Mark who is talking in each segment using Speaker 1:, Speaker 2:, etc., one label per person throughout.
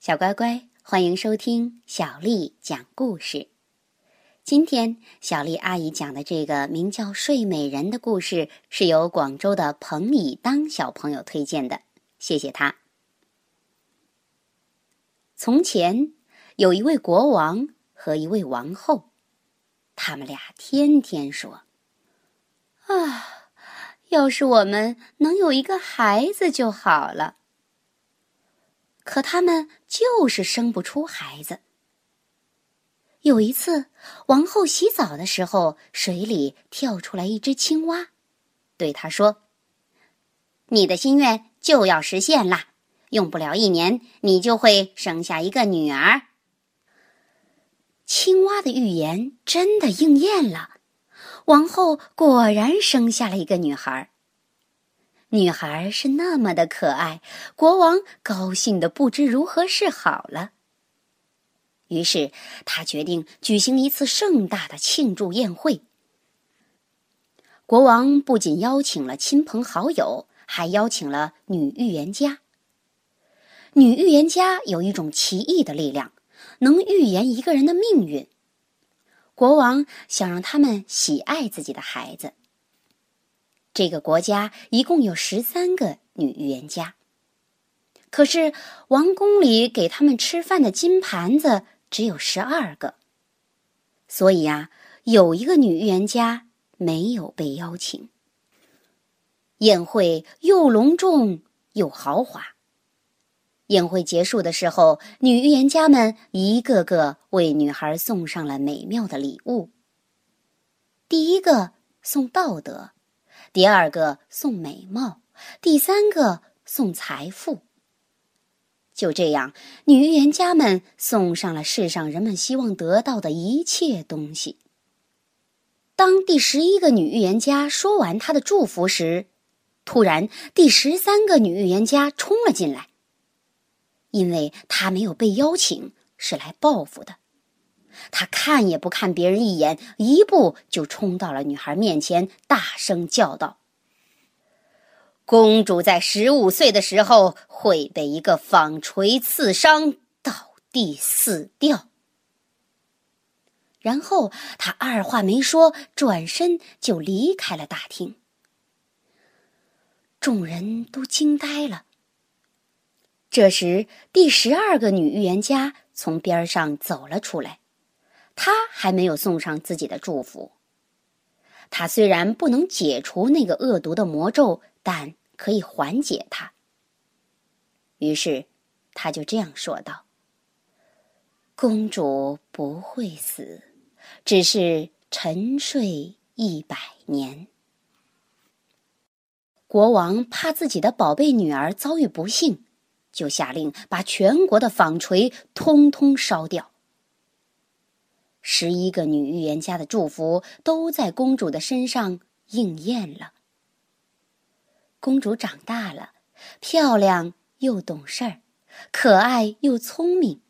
Speaker 1: 小乖乖，欢迎收听小丽讲故事。今天小丽阿姨讲的这个名叫《睡美人》的故事，是由广州的彭以当小朋友推荐的，谢谢他。从前有一位国王和一位王后，他们俩天天说：“啊，要是我们能有一个孩子就好了。”可他们就是生不出孩子。有一次，王后洗澡的时候，水里跳出来一只青蛙，对她说：“你的心愿就要实现啦，用不了一年，你就会生下一个女儿。”青蛙的预言真的应验了，王后果然生下了一个女孩。女孩是那么的可爱，国王高兴的不知如何是好了。于是他决定举行一次盛大的庆祝宴会。国王不仅邀请了亲朋好友，还邀请了女预言家。女预言家有一种奇异的力量，能预言一个人的命运。国王想让他们喜爱自己的孩子。这个国家一共有十三个女预言家，可是王宫里给他们吃饭的金盘子只有十二个，所以呀，有一个女预言家没有被邀请。宴会又隆重又豪华。宴会结束的时候，女预言家们一个个为女孩送上了美妙的礼物。第一个送道德。第二个送美貌，第三个送财富。就这样，女预言家们送上了世上人们希望得到的一切东西。当第十一个女预言家说完她的祝福时，突然第十三个女预言家冲了进来，因为她没有被邀请，是来报复的。他看也不看别人一眼，一步就冲到了女孩面前，大声叫道：“公主在十五岁的时候会被一个纺锤刺伤，倒地死掉。”然后他二话没说，转身就离开了大厅。众人都惊呆了。这时，第十二个女预言家从边上走了出来。他还没有送上自己的祝福。他虽然不能解除那个恶毒的魔咒，但可以缓解它。于是，他就这样说道：“公主不会死，只是沉睡一百年。”国王怕自己的宝贝女儿遭遇不幸，就下令把全国的纺锤通通烧掉。十一个女预言家的祝福都在公主的身上应验了。公主长大了，漂亮又懂事儿，可爱又聪明，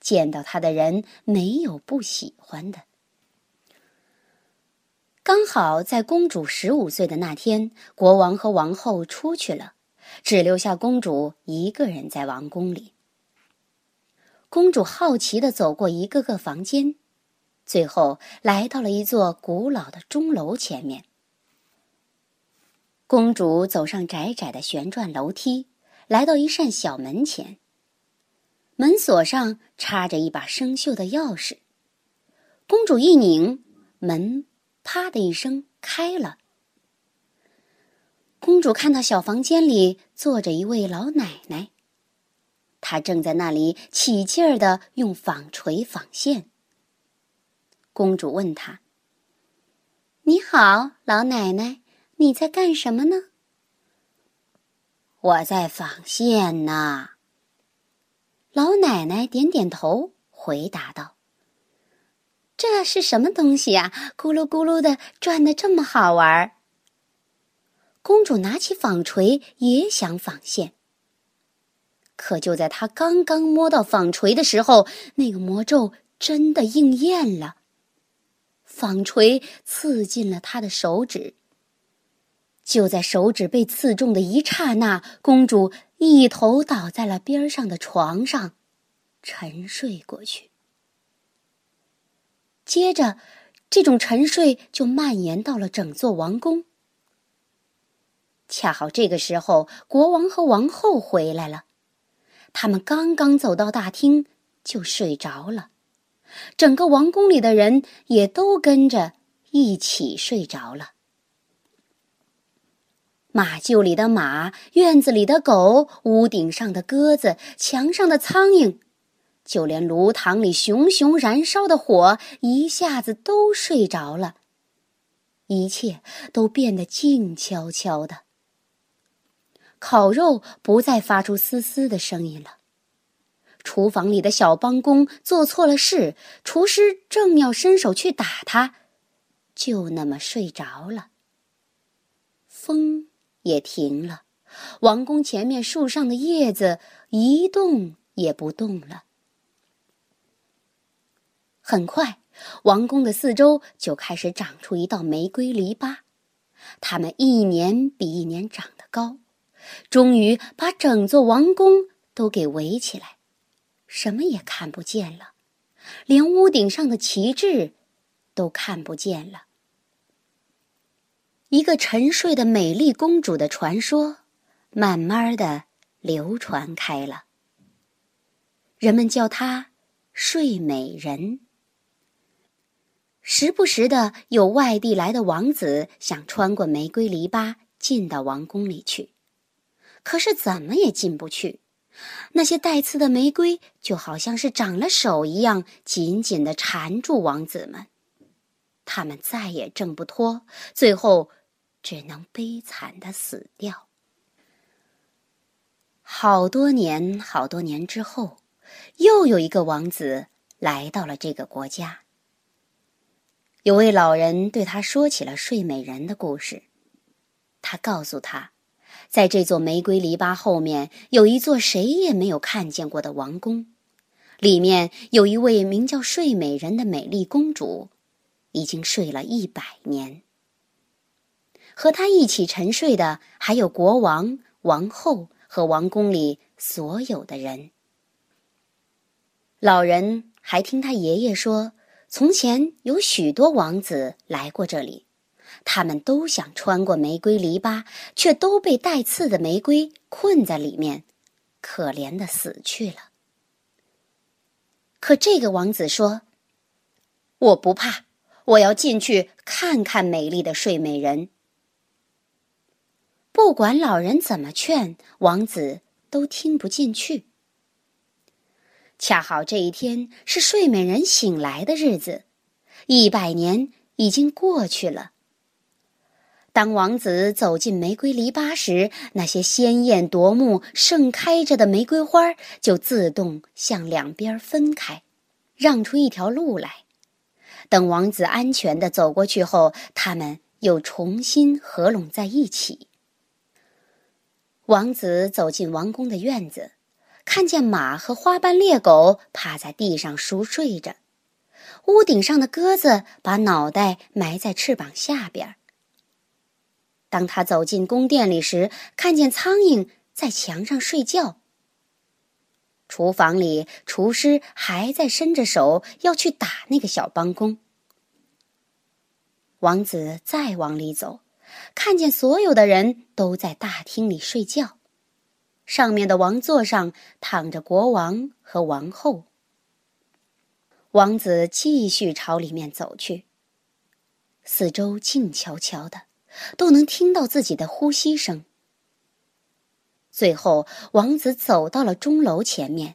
Speaker 1: 见到她的人没有不喜欢的。刚好在公主十五岁的那天，国王和王后出去了，只留下公主一个人在王宫里。公主好奇的走过一个个房间。最后来到了一座古老的钟楼前面。公主走上窄窄的旋转楼梯，来到一扇小门前。门锁上插着一把生锈的钥匙。公主一拧，门“啪”的一声开了。公主看到小房间里坐着一位老奶奶，她正在那里起劲儿的用纺锤纺线。公主问他：“你好，老奶奶，你在干什么呢？”“我在纺线呢。”老奶奶点点头，回答道：“这是什么东西呀？咕噜咕噜的转的这么好玩。”公主拿起纺锤，也想纺线。可就在她刚刚摸到纺锤的时候，那个魔咒真的应验了。纺锤刺进了她的手指。就在手指被刺中的一刹那，公主一头倒在了边上的床上，沉睡过去。接着，这种沉睡就蔓延到了整座王宫。恰好这个时候，国王和王后回来了，他们刚刚走到大厅，就睡着了。整个王宫里的人也都跟着一起睡着了。马厩里的马，院子里的狗，屋顶上的鸽子，墙上的苍蝇，就连炉膛里熊熊燃烧的火，一下子都睡着了。一切都变得静悄悄的。烤肉不再发出嘶嘶的声音了。厨房里的小帮工做错了事，厨师正要伸手去打他，就那么睡着了。风也停了，王宫前面树上的叶子一动也不动了。很快，王宫的四周就开始长出一道玫瑰篱笆，它们一年比一年长得高，终于把整座王宫都给围起来。什么也看不见了，连屋顶上的旗帜都看不见了。一个沉睡的美丽公主的传说，慢慢的流传开了。人们叫她睡美人。时不时的有外地来的王子想穿过玫瑰篱笆进到王宫里去，可是怎么也进不去。那些带刺的玫瑰就好像是长了手一样，紧紧的缠住王子们，他们再也挣不脱，最后只能悲惨的死掉。好多年，好多年之后，又有一个王子来到了这个国家。有位老人对他说起了睡美人的故事，他告诉他。在这座玫瑰篱笆后面，有一座谁也没有看见过的王宫，里面有一位名叫睡美人的美丽公主，已经睡了一百年。和她一起沉睡的还有国王、王后和王宫里所有的人。老人还听他爷爷说，从前有许多王子来过这里。他们都想穿过玫瑰篱笆，却都被带刺的玫瑰困在里面，可怜的死去了。可这个王子说：“我不怕，我要进去看看美丽的睡美人。”不管老人怎么劝，王子都听不进去。恰好这一天是睡美人醒来的日子，一百年已经过去了。当王子走进玫瑰篱笆时，那些鲜艳夺目、盛开着的玫瑰花就自动向两边分开，让出一条路来。等王子安全的走过去后，他们又重新合拢在一起。王子走进王宫的院子，看见马和花斑猎狗趴在地上熟睡着，屋顶上的鸽子把脑袋埋在翅膀下边。当他走进宫殿里时，看见苍蝇在墙上睡觉。厨房里，厨师还在伸着手要去打那个小帮工。王子再往里走，看见所有的人都在大厅里睡觉，上面的王座上躺着国王和王后。王子继续朝里面走去，四周静悄悄的。都能听到自己的呼吸声。最后，王子走到了钟楼前面，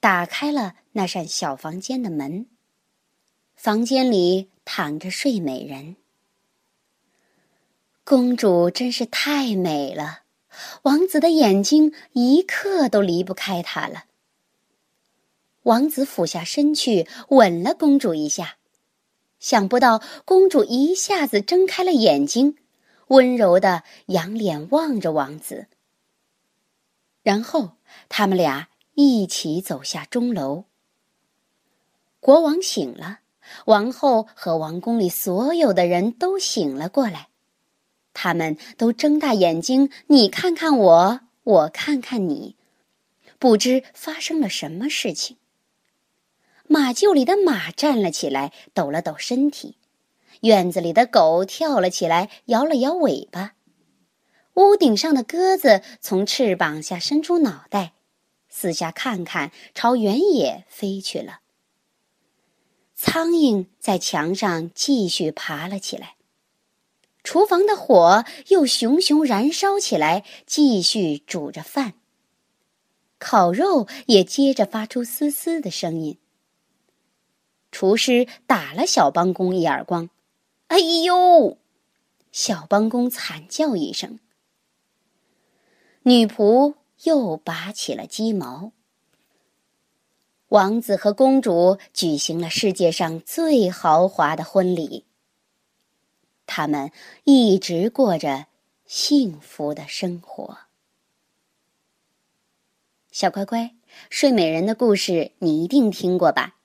Speaker 1: 打开了那扇小房间的门。房间里躺着睡美人。公主真是太美了，王子的眼睛一刻都离不开她了。王子俯下身去吻了公主一下。想不到，公主一下子睁开了眼睛，温柔的仰脸望着王子。然后，他们俩一起走下钟楼。国王醒了，王后和王宫里所有的人都醒了过来，他们都睁大眼睛，你看看我，我看看你，不知发生了什么事情。马厩里的马站了起来，抖了抖身体；院子里的狗跳了起来，摇了摇尾巴；屋顶上的鸽子从翅膀下伸出脑袋，四下看看，朝原野飞去了。苍蝇在墙上继续爬了起来。厨房的火又熊熊燃烧起来，继续煮着饭。烤肉也接着发出嘶嘶的声音。厨师打了小帮工一耳光，“哎呦！”小帮工惨叫一声。女仆又拔起了鸡毛。王子和公主举行了世界上最豪华的婚礼。他们一直过着幸福的生活。小乖乖，睡美人的故事你一定听过吧？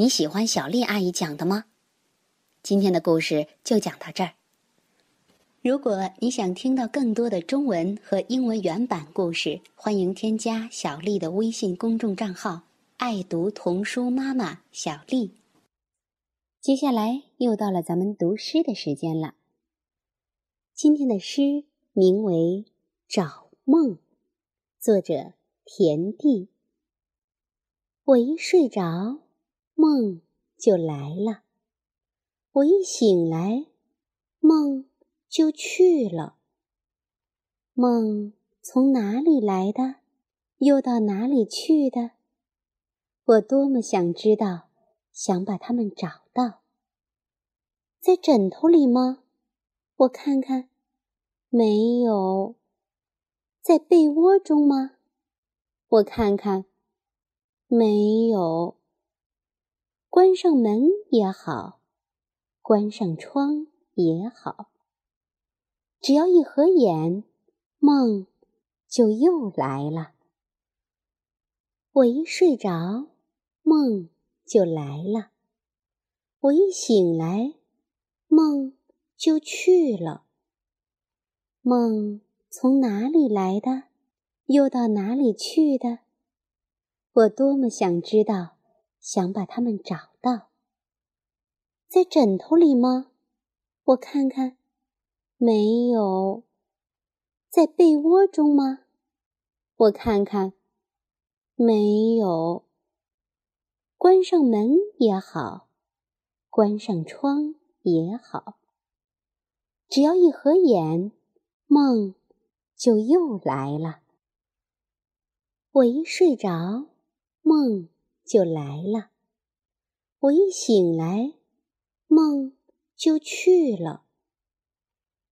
Speaker 1: 你喜欢小丽阿姨讲的吗？今天的故事就讲到这儿。如果你想听到更多的中文和英文原版故事，欢迎添加小丽的微信公众账号“爱读童书妈妈小丽”。接下来又到了咱们读诗的时间了。今天的诗名为《找梦》，作者田地。我一睡着。梦就来了，我一醒来，梦就去了。梦从哪里来的，又到哪里去的？我多么想知道，想把它们找到。在枕头里吗？我看看，没有。在被窝中吗？我看看，没有。上门也好，关上窗也好，只要一合眼，梦就又来了。我一睡着，梦就来了；我一醒来，梦就去了。梦从哪里来的，又到哪里去的？我多么想知道。想把它们找到，在枕头里吗？我看看，没有。在被窝中吗？我看看，没有。关上门也好，关上窗也好，只要一合眼，梦就又来了。我一睡着，梦。就来了，我一醒来，梦就去了。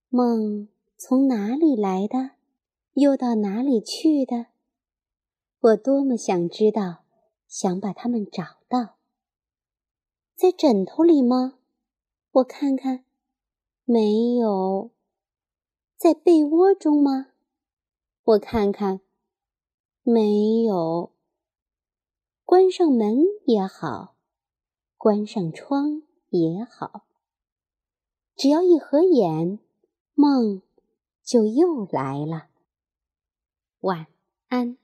Speaker 1: 梦从哪里来的，又到哪里去的？我多么想知道，想把它们找到。在枕头里吗？我看看，没有。在被窝中吗？我看看，没有。关上门也好，关上窗也好，只要一合眼，梦就又来了。晚安。